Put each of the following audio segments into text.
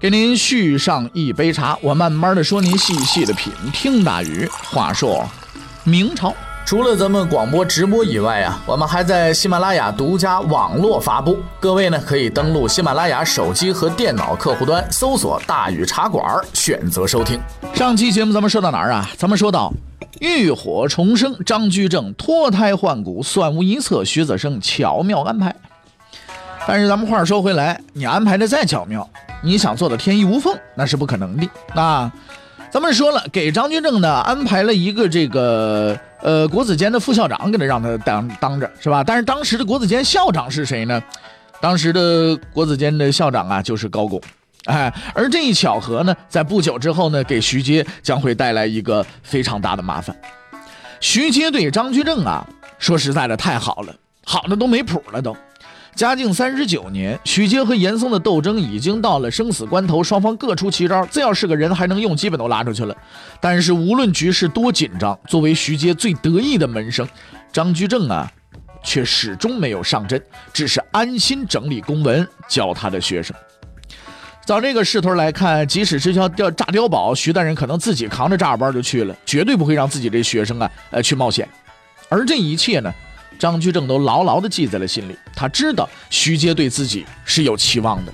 给您续上一杯茶，我慢慢的说，您细细的品。听大宇话说，明朝除了咱们广播直播以外啊，我们还在喜马拉雅独家网络发布。各位呢，可以登录喜马拉雅手机和电脑客户端，搜索“大宇茶馆”，选择收听。上期节目咱们说到哪儿啊？咱们说到浴火重生，张居正脱胎换骨，算无一策，徐子胜巧妙安排。但是咱们话说回来，你安排的再巧妙，你想做到天衣无缝，那是不可能的。那咱们说了，给张居正呢安排了一个这个呃国子监的副校长，给他让他当当着是吧？但是当时的国子监校长是谁呢？当时的国子监的校长啊就是高拱，哎，而这一巧合呢，在不久之后呢，给徐阶将会带来一个非常大的麻烦。徐阶对张居正啊，说实在的太好了，好的都没谱了都。嘉靖三十九年，许阶和严嵩的斗争已经到了生死关头，双方各出奇招，只要是个人还能用，基本都拉出去了。但是无论局势多紧张，作为徐阶最得意的门生，张居正啊，却始终没有上阵，只是安心整理公文，教他的学生。照这个势头来看，即使是要掉炸碉堡，徐大人可能自己扛着炸药包就去了，绝对不会让自己这学生啊，呃，去冒险。而这一切呢？张居正都牢牢地记在了心里。他知道徐阶对自己是有期望的。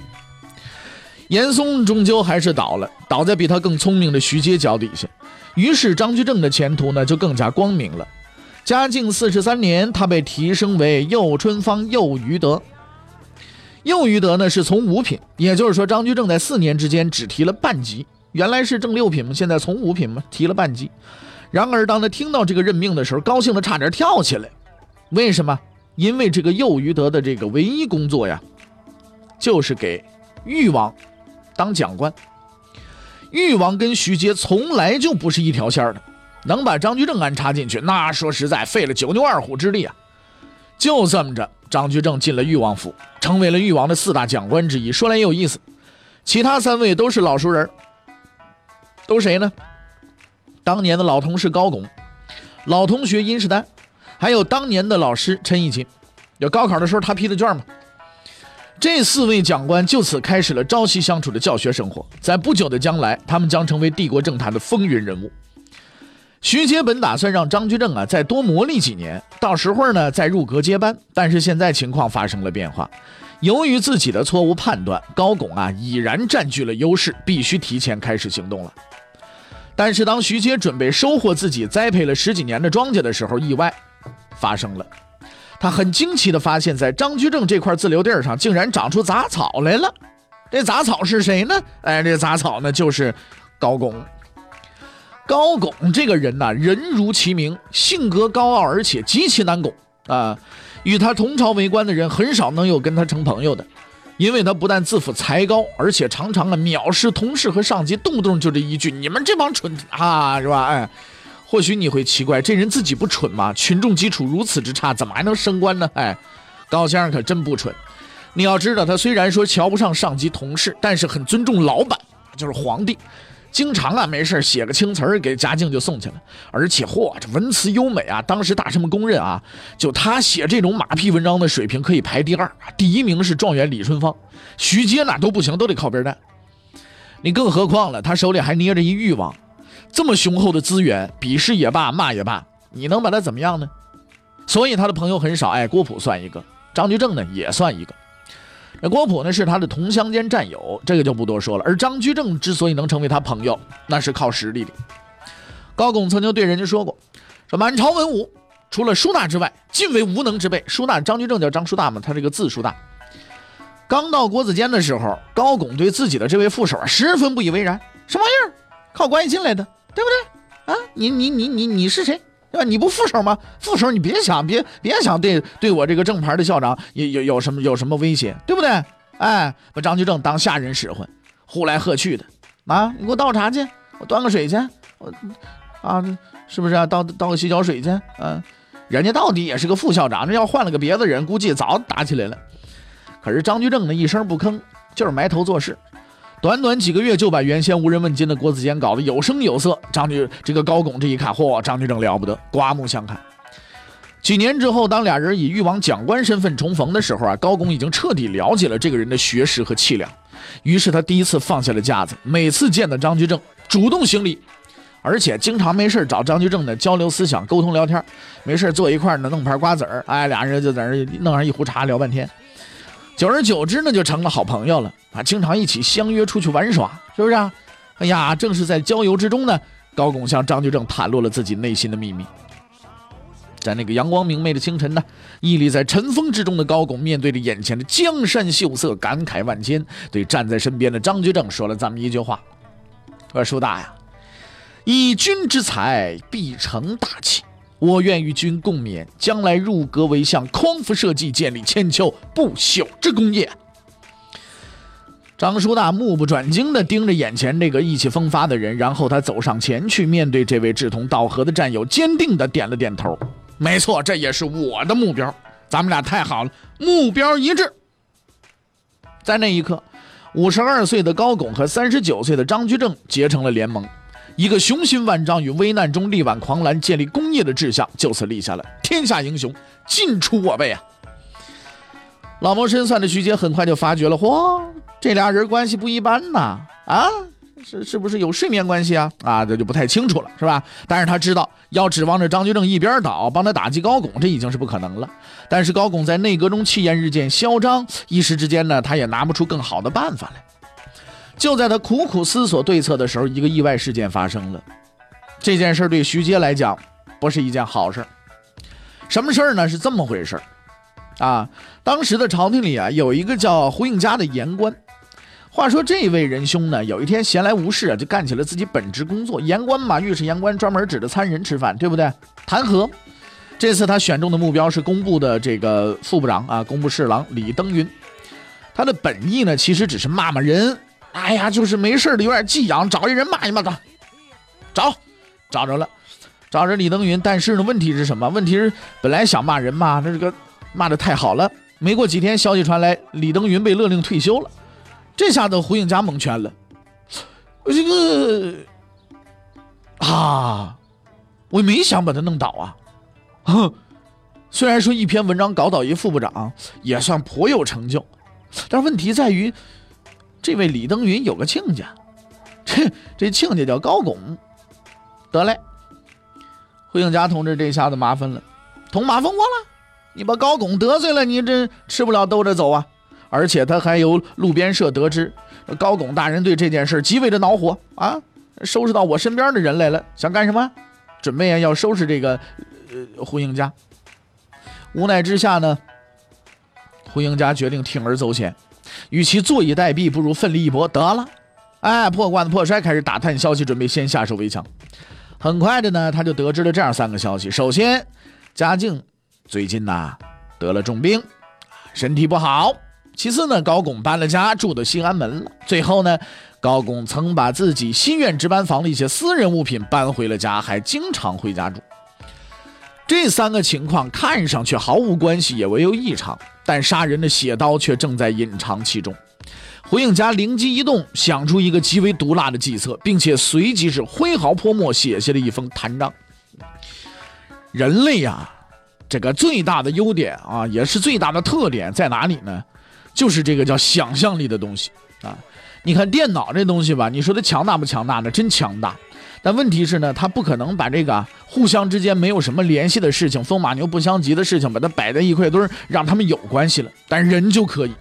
严嵩终究还是倒了，倒在比他更聪明的徐阶脚底下。于是张居正的前途呢就更加光明了。嘉靖四十三年，他被提升为右春芳右余德。右余德呢是从五品，也就是说张居正在四年之间只提了半级。原来是正六品嘛，现在从五品嘛提了半级。然而当他听到这个任命的时候，高兴的差点跳起来。为什么？因为这个右于德的这个唯一工作呀，就是给誉王当讲官。誉王跟徐阶从来就不是一条线的，能把张居正安插进去，那说实在费了九牛二虎之力啊！就这么着，张居正进了誉王府，成为了誉王的四大讲官之一。说来也有意思，其他三位都是老熟人，都谁呢？当年的老同事高拱，老同学殷世丹。还有当年的老师陈义勤，有高考的时候他批的卷嘛。这四位讲官就此开始了朝夕相处的教学生活。在不久的将来，他们将成为帝国政坛的风云人物。徐阶本打算让张居正啊再多磨砺几年，到时候呢再入阁接班。但是现在情况发生了变化，由于自己的错误判断，高拱啊已然占据了优势，必须提前开始行动了。但是当徐阶准备收获自己栽培了十几年的庄稼的时候，意外。发生了，他很惊奇地发现，在张居正这块自留地上，竟然长出杂草来了。这杂草是谁呢？哎，这杂草呢，就是高拱。高拱这个人呐，人如其名，性格高傲，而且极其难拱啊。与他同朝为官的人，很少能有跟他成朋友的，因为他不但自负才高，而且常常啊藐视同事和上级，动不动就这一句：“你们这帮蠢啊，是吧？”哎。或许你会奇怪，这人自己不蠢吗？群众基础如此之差，怎么还能升官呢？哎，高先生可真不蠢。你要知道，他虽然说瞧不上上级同事，但是很尊重老板，就是皇帝。经常啊，没事写个青词儿给嘉靖就送去了。而且，嚯，这文辞优美啊！当时大臣们公认啊，就他写这种马屁文章的水平可以排第二，第一名是状元李春芳、徐阶那都不行，都得靠边站。你更何况了，他手里还捏着一欲望。这么雄厚的资源，鄙视也罢，骂也罢，你能把他怎么样呢？所以他的朋友很少。哎，郭璞算一个，张居正呢也算一个。那郭璞呢是他的同乡兼战友，这个就不多说了。而张居正之所以能成为他朋友，那是靠实力的。高拱曾经对人家说过：“说满朝文武，除了舒大之外，尽为无能之辈。”舒大，张居正叫张舒大嘛，他这个字叔大。刚到国子监的时候，高拱对自己的这位副手啊十分不以为然，什么玩意儿，靠关系进来的。对不对啊？你你你你你是谁？对吧？你不副手吗？副手，你别想别别想对对我这个正牌的校长有有有什么有什么威胁，对不对？哎，把张居正当下人使唤，呼来喝去的啊！你给我倒茶去，我端个水去，我啊，是不是啊？倒倒个洗脚水去，嗯，人家到底也是个副校长，这要换了个别的人，估计早打起来了。可是张居正呢，一声不吭，就是埋头做事。短短几个月就把原先无人问津的国子监搞得有声有色。张居这个高拱这一看，嚯，张居正了不得，刮目相看。几年之后，当俩人以誉王讲官身份重逢的时候啊，高拱已经彻底了解了这个人的学识和气量。于是他第一次放下了架子，每次见到张居正，主动行礼，而且经常没事找张居正呢交流思想、沟通聊天。没事坐一块呢，弄盘瓜子儿，哎，俩人就在那弄上一壶茶聊半天。久而久之呢，就成了好朋友了啊！经常一起相约出去玩耍，是不是啊？哎呀，正是在郊游之中呢，高拱向张居正袒露了自己内心的秘密。在那个阳光明媚的清晨呢，屹立在晨风之中的高拱面对着眼前的江山秀色，感慨万千，对站在身边的张居正说了这么一句话：“说叔大呀，以君之才，必成大器。”我愿与君共勉，将来入阁为相，匡扶社稷，建立千秋不朽之功业。张叔大目不转睛地盯着眼前这个意气风发的人，然后他走上前去，面对这位志同道合的战友，坚定地点了点头。没错，这也是我的目标。咱们俩太好了，目标一致。在那一刻，五十二岁的高拱和三十九岁的张居正结成了联盟。一个雄心万丈、与危难中力挽狂澜、建立功业的志向就此立下了。天下英雄尽出我辈啊！老谋深算的徐阶很快就发觉了，嚯，这俩人关系不一般呐！啊，是是不是有睡眠关系啊？啊，这就不太清楚了，是吧？但是他知道，要指望着张居正一边倒，帮他打击高拱，这已经是不可能了。但是高拱在内阁中气焰日渐嚣张，一时之间呢，他也拿不出更好的办法来。就在他苦苦思索对策的时候，一个意外事件发生了。这件事对徐阶来讲不是一件好事。什么事儿呢？是这么回事啊，当时的朝廷里啊，有一个叫胡应嘉的言官。话说这位仁兄呢，有一天闲来无事啊，就干起了自己本职工作。言官嘛，御史言官专门指着参人吃饭，对不对？弹劾。这次他选中的目标是工部的这个副部长啊，工部侍郎李登云。他的本意呢，其实只是骂骂人。哎呀，就是没事的，有点寄养，找一人骂一骂他。找，找着了，找着李登云。但是呢，问题是什么？问题是本来想骂人嘛，那这个骂的太好了。没过几天，消息传来，李登云被勒令退休了。这下子胡应嘉蒙圈了。这个啊，我没想把他弄倒啊。哼，虽然说一篇文章搞倒一副部长也算颇有成就，但问题在于。这位李登云有个亲家，这这亲家叫高拱。得嘞，胡应嘉同志这下子麻烦了，捅马蜂窝了。你把高拱得罪了，你这吃不了兜着走啊！而且他还由路边社得知，高拱大人对这件事极为的恼火啊，收拾到我身边的人来了，想干什么？准备要收拾这个胡应嘉。无奈之下呢，胡应嘉决定铤而走险。与其坐以待毙，不如奋力一搏。得了，哎，破罐子破摔，开始打探消息，准备先下手为强。很快的呢，他就得知了这样三个消息：首先，嘉靖最近呐得了重病，身体不好；其次呢，高拱搬了家，住到新安门了；最后呢，高拱曾把自己新院值班房的一些私人物品搬回了家，还经常回家住。这三个情况看上去毫无关系，也唯有异常。但杀人的血刀却正在隐藏其中。胡应嘉灵机一动，想出一个极为毒辣的计策，并且随即是挥毫泼墨，写下了一封弹章。人类呀，这个最大的优点啊，也是最大的特点在哪里呢？就是这个叫想象力的东西啊。你看电脑这东西吧，你说它强大不强大呢？真强大。但问题是呢，他不可能把这个互相之间没有什么联系的事情，风马牛不相及的事情，把它摆在一块堆儿，让他们有关系了。但人就可以。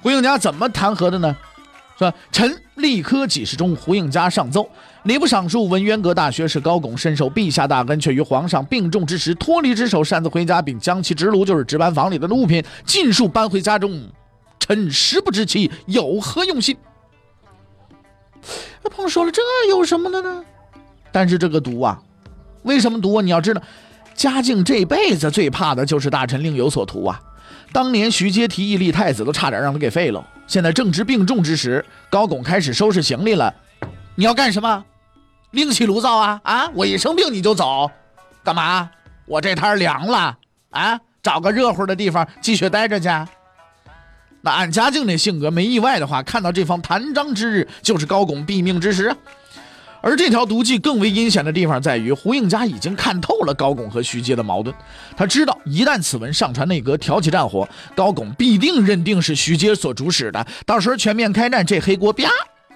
胡应嘉怎么弹劾的呢？说臣立科给事中胡应嘉上奏，礼部尚书文渊阁大学士高拱深受陛下大恩，却于皇上病重之时脱离之手，擅自回家，并将其职炉，就是值班房里的物品，尽数搬回家中。臣实不知其有何用心。那朋友说了，这有什么的呢？但是这个毒啊，为什么毒？你要知道，嘉靖这辈子最怕的就是大臣另有所图啊。当年徐阶提议立太子，都差点让他给废了。现在正值病重之时，高拱开始收拾行李了。你要干什么？另起炉灶啊啊！我一生病你就走，干嘛？我这摊凉了啊！找个热乎的地方继续待着去。那按嘉靖那性格，没意外的话，看到这方弹章之日，就是高拱毙命之时。而这条毒计更为阴险的地方在于，胡应嘉已经看透了高拱和徐阶的矛盾。他知道，一旦此文上传内阁，挑起战火，高拱必定认定是徐阶所主使的。到时候全面开战，这黑锅啪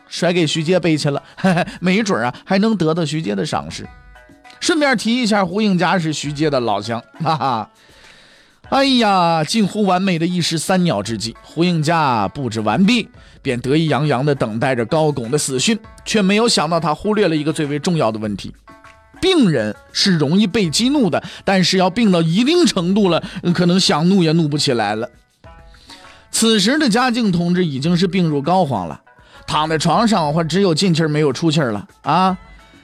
甩给徐阶背去了，没准啊还能得到徐阶的赏识。顺便提一下，胡应嘉是徐阶的老乡，哈哈。哎呀，近乎完美的一石三鸟之计，胡应嘉布置完毕，便得意洋洋地等待着高拱的死讯，却没有想到他忽略了一个最为重要的问题：病人是容易被激怒的，但是要病到一定程度了，可能想怒也怒不起来了。此时的嘉靖同志已经是病入膏肓了，躺在床上，或只有进气没有出气了啊，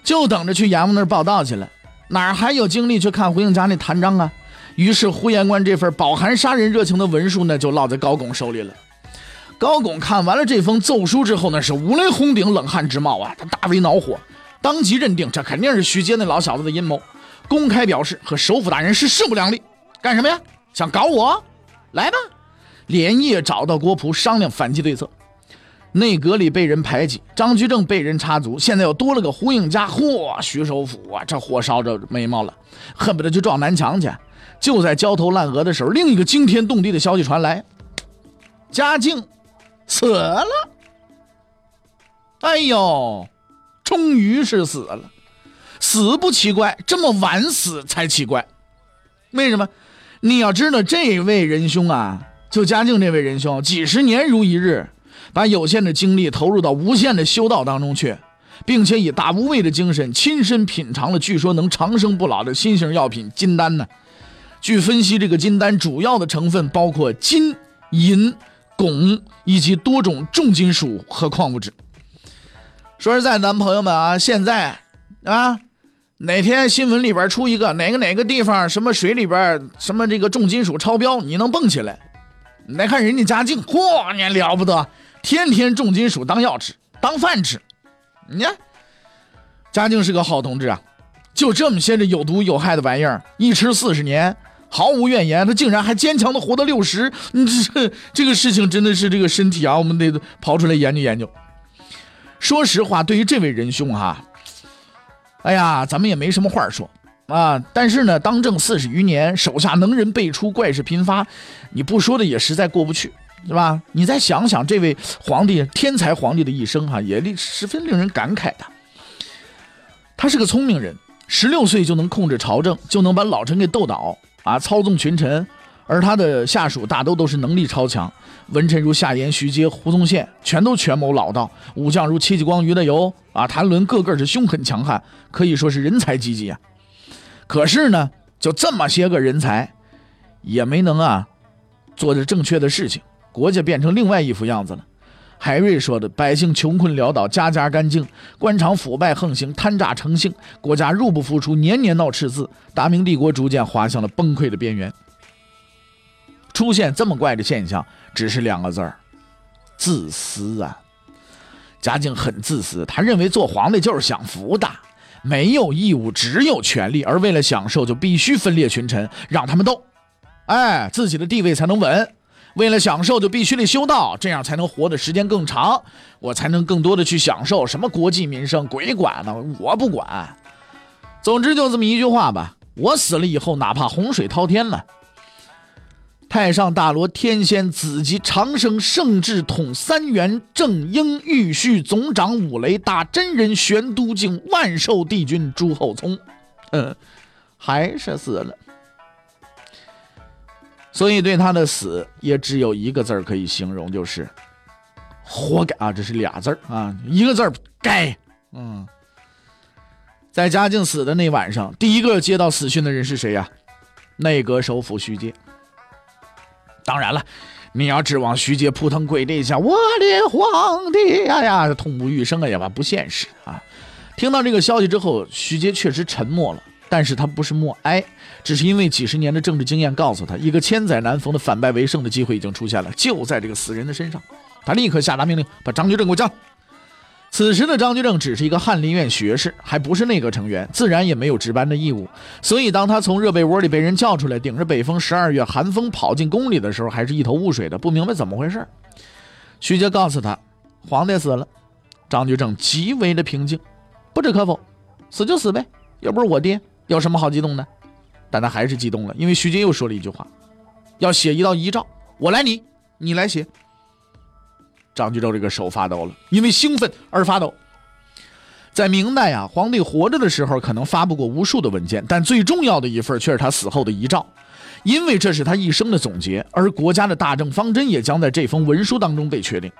就等着去阎王那儿报道去了，哪还有精力去看胡应嘉那弹章啊？于是，呼延官这份饱含杀人热情的文书呢，就落在高拱手里了。高拱看完了这封奏书之后呢，是五雷轰顶，冷汗直冒啊！他大为恼火，当即认定这肯定是徐阶那老小子的阴谋，公开表示和首辅大人是势不两立。干什么呀？想搞我？来吧！连夜找到郭璞商量反击对策。内阁里被人排挤，张居正被人插足，现在又多了个胡应嘉。嚯，徐首府啊，这火烧着眉毛了，恨不得就撞南墙去。就在焦头烂额的时候，另一个惊天动地的消息传来：嘉靖死了。哎呦，终于是死了，死不奇怪，这么晚死才奇怪。为什么？你要知道，这位仁兄啊，就嘉靖这位仁兄，几十年如一日，把有限的精力投入到无限的修道当中去，并且以大无畏的精神亲身品尝了据说能长生不老的新型药品金丹呢。据分析，这个金丹主要的成分包括金、银、汞以及多种重金属和矿物质。说实在，咱朋友们啊，现在啊，哪天新闻里边出一个哪个哪个地方什么水里边什么这个重金属超标，你能蹦起来？你再看人家嘉靖，嚯，你了不得，天天重金属当药吃，当饭吃。你看，嘉靖是个好同志啊，就这么些这有毒有害的玩意儿，一吃四十年。毫无怨言，他竟然还坚强的活到六十，你这这个事情真的是这个身体啊，我们得刨出来研究研究。说实话，对于这位仁兄哈，哎呀，咱们也没什么话说啊。但是呢，当政四十余年，手下能人辈出，怪事频发，你不说的也实在过不去，是吧？你再想想这位皇帝，天才皇帝的一生哈，也令十分令人感慨的。他是个聪明人，十六岁就能控制朝政，就能把老臣给斗倒。啊，操纵群臣，而他的下属大都都是能力超强，文臣如夏言、徐阶、胡宗宪，全都权谋老道；武将如戚继光、于德猷，啊，谭纶，个个是凶狠强悍，可以说是人才济济啊。可是呢，就这么些个人才，也没能啊，做着正确的事情，国家变成另外一副样子了。海瑞说的：“百姓穷困潦倒，家家干净；官场腐败横行，贪诈成性；国家入不敷出，年年闹赤字。大明帝国逐渐滑向了崩溃的边缘。出现这么怪的现象，只是两个字儿：自私啊！嘉靖很自私，他认为做皇帝就是享福的，没有义务，只有权利。而为了享受，就必须分裂群臣，让他们斗，哎，自己的地位才能稳。”为了享受，就必须得修道，这样才能活的时间更长，我才能更多的去享受什么国计民生，鬼管呢？我不管。总之就这么一句话吧，我死了以后，哪怕洪水滔天了，太上大罗天仙子集长生圣智统三元正英玉虚总长五雷大真人玄都境万寿帝君朱厚熜，嗯，还是死了。所以对他的死也只有一个字儿可以形容，就是活该啊！这是俩字儿啊，一个字儿该。嗯，在嘉靖死的那晚上，第一个接到死讯的人是谁呀？内阁首辅徐阶。当然了，你要指望徐阶扑腾跪地下，我的皇帝呀呀，痛不欲生啊，也吧不现实啊！听到这个消息之后，徐阶确实沉默了。但是他不是默哀，只是因为几十年的政治经验告诉他，一个千载难逢的反败为胜的机会已经出现了，就在这个死人的身上。他立刻下达命令，把张居正给我叫来。此时的张居正只是一个翰林院学士，还不是内阁成员，自然也没有值班的义务。所以，当他从热被窝里被人叫出来，顶着北风十二月寒风跑进宫里的时候，还是一头雾水的，不明白怎么回事。徐阶告诉他，皇帝死了。张居正极为的平静，不置可否，死就死呗，又不是我爹，有什么好激动的？但他还是激动了，因为徐阶又说了一句话：“要写一道遗诏，我来拟，你来写。”张居正这个手发抖了，因为兴奋而发抖。在明代啊，皇帝活着的时候可能发布过无数的文件，但最重要的一份却是他死后的遗诏，因为这是他一生的总结，而国家的大政方针也将在这封文书当中被确定。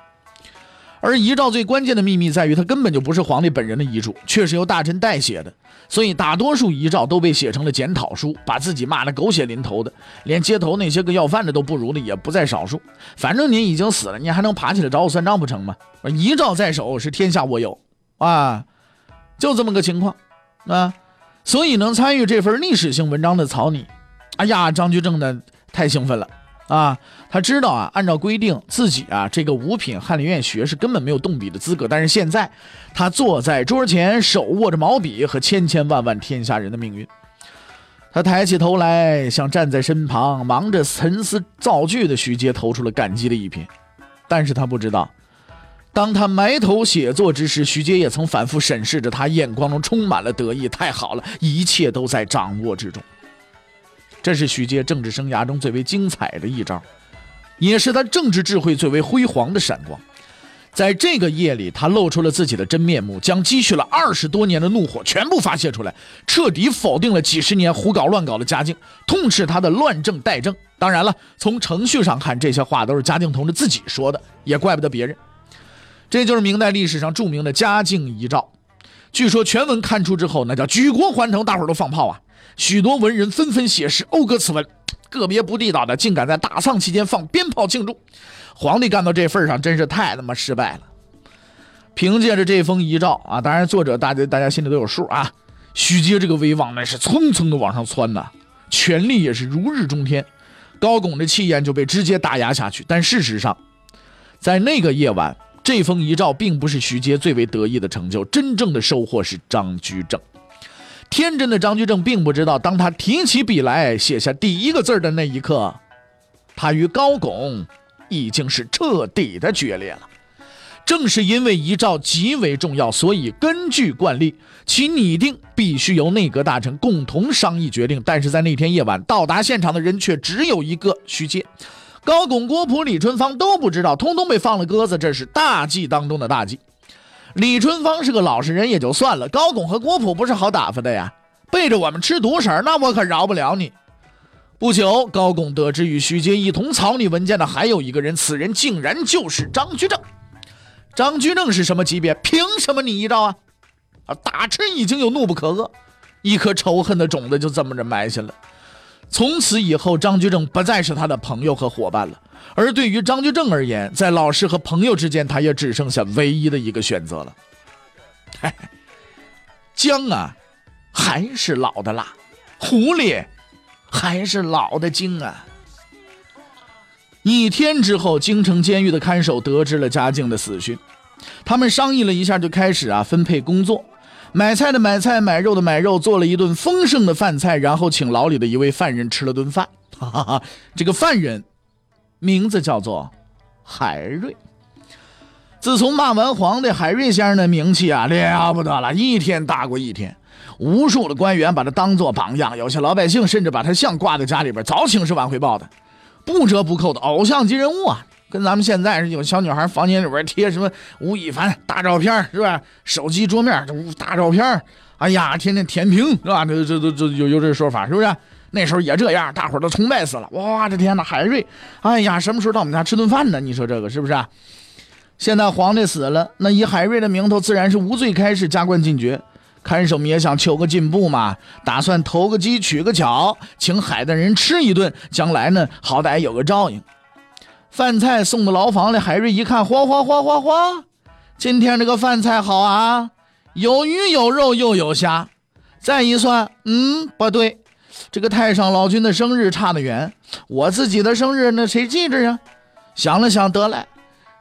而遗诏最关键的秘密在于，它根本就不是皇帝本人的遗嘱，却是由大臣代写的。所以大多数遗诏都被写成了检讨书，把自己骂得狗血淋头的，连街头那些个要饭的都不如的也不在少数。反正您已经死了，你还能爬起来找我算账不成吗？遗诏在手是天下我有啊，就这么个情况啊。所以能参与这份历史性文章的草拟，哎呀，张居正呢太兴奋了。啊，他知道啊，按照规定，自己啊这个五品翰林院学士根本没有动笔的资格。但是现在，他坐在桌前，手握着毛笔和千千万万天下人的命运。他抬起头来，向站在身旁忙着沉思造句的徐阶投出了感激的一瞥。但是他不知道，当他埋头写作之时，徐阶也曾反复审视着他，眼光中充满了得意。太好了，一切都在掌握之中。这是徐阶政治生涯中最为精彩的一招，也是他政治智慧最为辉煌的闪光。在这个夜里，他露出了自己的真面目，将积蓄了二十多年的怒火全部发泄出来，彻底否定了几十年胡搞乱搞的嘉靖，痛斥他的乱政怠政。当然了，从程序上看，这些话都是嘉靖同志自己说的，也怪不得别人。这就是明代历史上著名的嘉靖遗诏。据说全文刊出之后，那叫举国欢腾，大伙都放炮啊！许多文人纷纷写诗讴歌此文，个别不地道的竟敢在大丧期间放鞭炮庆祝。皇帝干到这份上，真是太他妈失败了。凭借着这封遗诏啊，当然作者大家大家心里都有数啊。徐阶这个威望那是蹭蹭的往上窜呐，权力也是如日中天。高拱的气焰就被直接打压下去。但事实上，在那个夜晚，这封遗诏并不是徐阶最为得意的成就，真正的收获是张居正。天真的张居正并不知道，当他提起笔来写下第一个字的那一刻，他与高拱已经是彻底的决裂了。正是因为遗诏极为重要，所以根据惯例，其拟定必须由内阁大臣共同商议决定。但是在那天夜晚，到达现场的人却只有一个徐阶，高拱、郭璞、李春芳都不知道，通通被放了鸽子。这是大忌当中的大忌。李春芳是个老实人也就算了，高拱和郭璞不是好打发的呀，背着我们吃独食，那我可饶不了你。不久，高拱得知与徐阶一同草拟文件的还有一个人，此人竟然就是张居正。张居正是什么级别？凭什么你一招啊？啊！大臣已经有怒不可遏，一颗仇恨的种子就这么着埋下了。从此以后，张居正不再是他的朋友和伙伴了。而对于张居正而言，在老师和朋友之间，他也只剩下唯一的一个选择了。姜啊，还是老的辣；狐狸，还是老的精啊。一天之后，京城监狱的看守得知了嘉靖的死讯，他们商议了一下，就开始啊分配工作：买菜的买菜，买肉的买肉，做了一顿丰盛的饭菜，然后请牢里的一位犯人吃了顿饭。哈哈哈，这个犯人。名字叫做海瑞。自从骂完皇帝，海瑞先生的名气啊了不得了，一天大过一天。无数的官员把他当做榜样，有些老百姓甚至把他像挂在家里边，早请示晚汇报的，不折不扣的偶像级人物啊！跟咱们现在是有小女孩房间里边贴什么吴亦凡大照片是吧？手机桌面这大照片，哎呀，天天填屏是吧？这这这这有有这说法是不是？那时候也这样，大伙都崇拜死了。哇，这天哪，海瑞，哎呀，什么时候到我们家吃顿饭呢？你说这个是不是？现在皇帝死了，那以海瑞的名头，自然是无罪开释，加官进爵。看守们也想求个进步嘛，打算投个机取个巧，请海大人吃一顿，将来呢，好歹有个照应。饭菜送到牢房里，海瑞一看，哗哗哗哗哗，今天这个饭菜好啊，有鱼有肉又有虾。再一算，嗯，不对。这个太上老君的生日差得远，我自己的生日那谁记着呀？想了想，得来，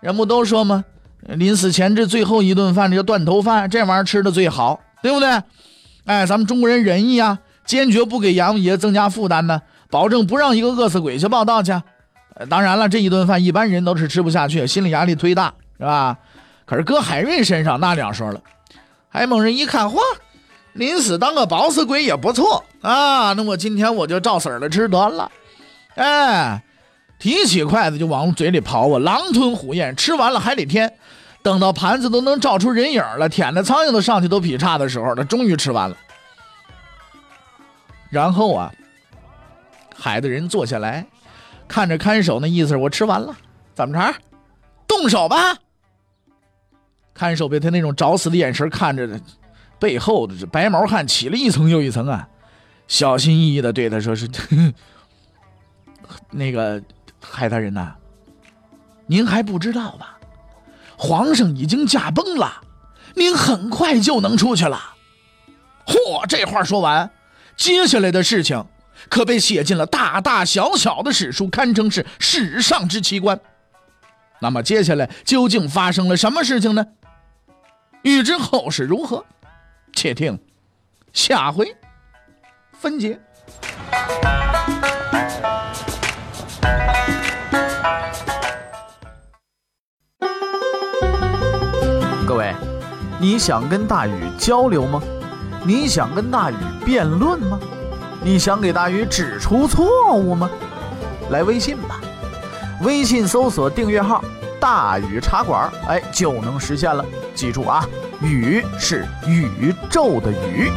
人不都说吗？临死前这最后一顿饭，这个断头饭，这玩意儿吃的最好，对不对？哎，咱们中国人仁义啊，坚决不给阎王爷增加负担呢，保证不让一个饿死鬼去报道去。当然了，这一顿饭一般人都是吃不下去，心理压力忒大，是吧？可是搁海瑞身上那两说了，海某人一看，嚯，临死当个饱死鬼也不错啊，那我今天我就照死了吃得了。哎，提起筷子就往嘴里刨啊，狼吞虎咽，吃完了还得添。等到盘子都能照出人影了，舔的苍蝇都上去都劈叉的时候，他终于吃完了。然后啊，海的人坐下来，看着看守，那意思我吃完了，怎么着？动手吧！看守被他那种找死的眼神看着的，背后的这白毛汗起了一层又一层啊，小心翼翼的对他说：“是 那个海大人呐，您还不知道吧？”皇上已经驾崩了，您很快就能出去了。嚯，这话说完，接下来的事情可被写进了大大小小的史书，堪称是史上之奇观。那么接下来究竟发生了什么事情呢？欲知后事如何，且听下回分解。各位，你想跟大禹交流吗？你想跟大禹辩论吗？你想给大禹指出错误吗？来微信吧，微信搜索订阅号“大禹茶馆”，哎，就能实现了。记住啊，禹是宇宙的宇。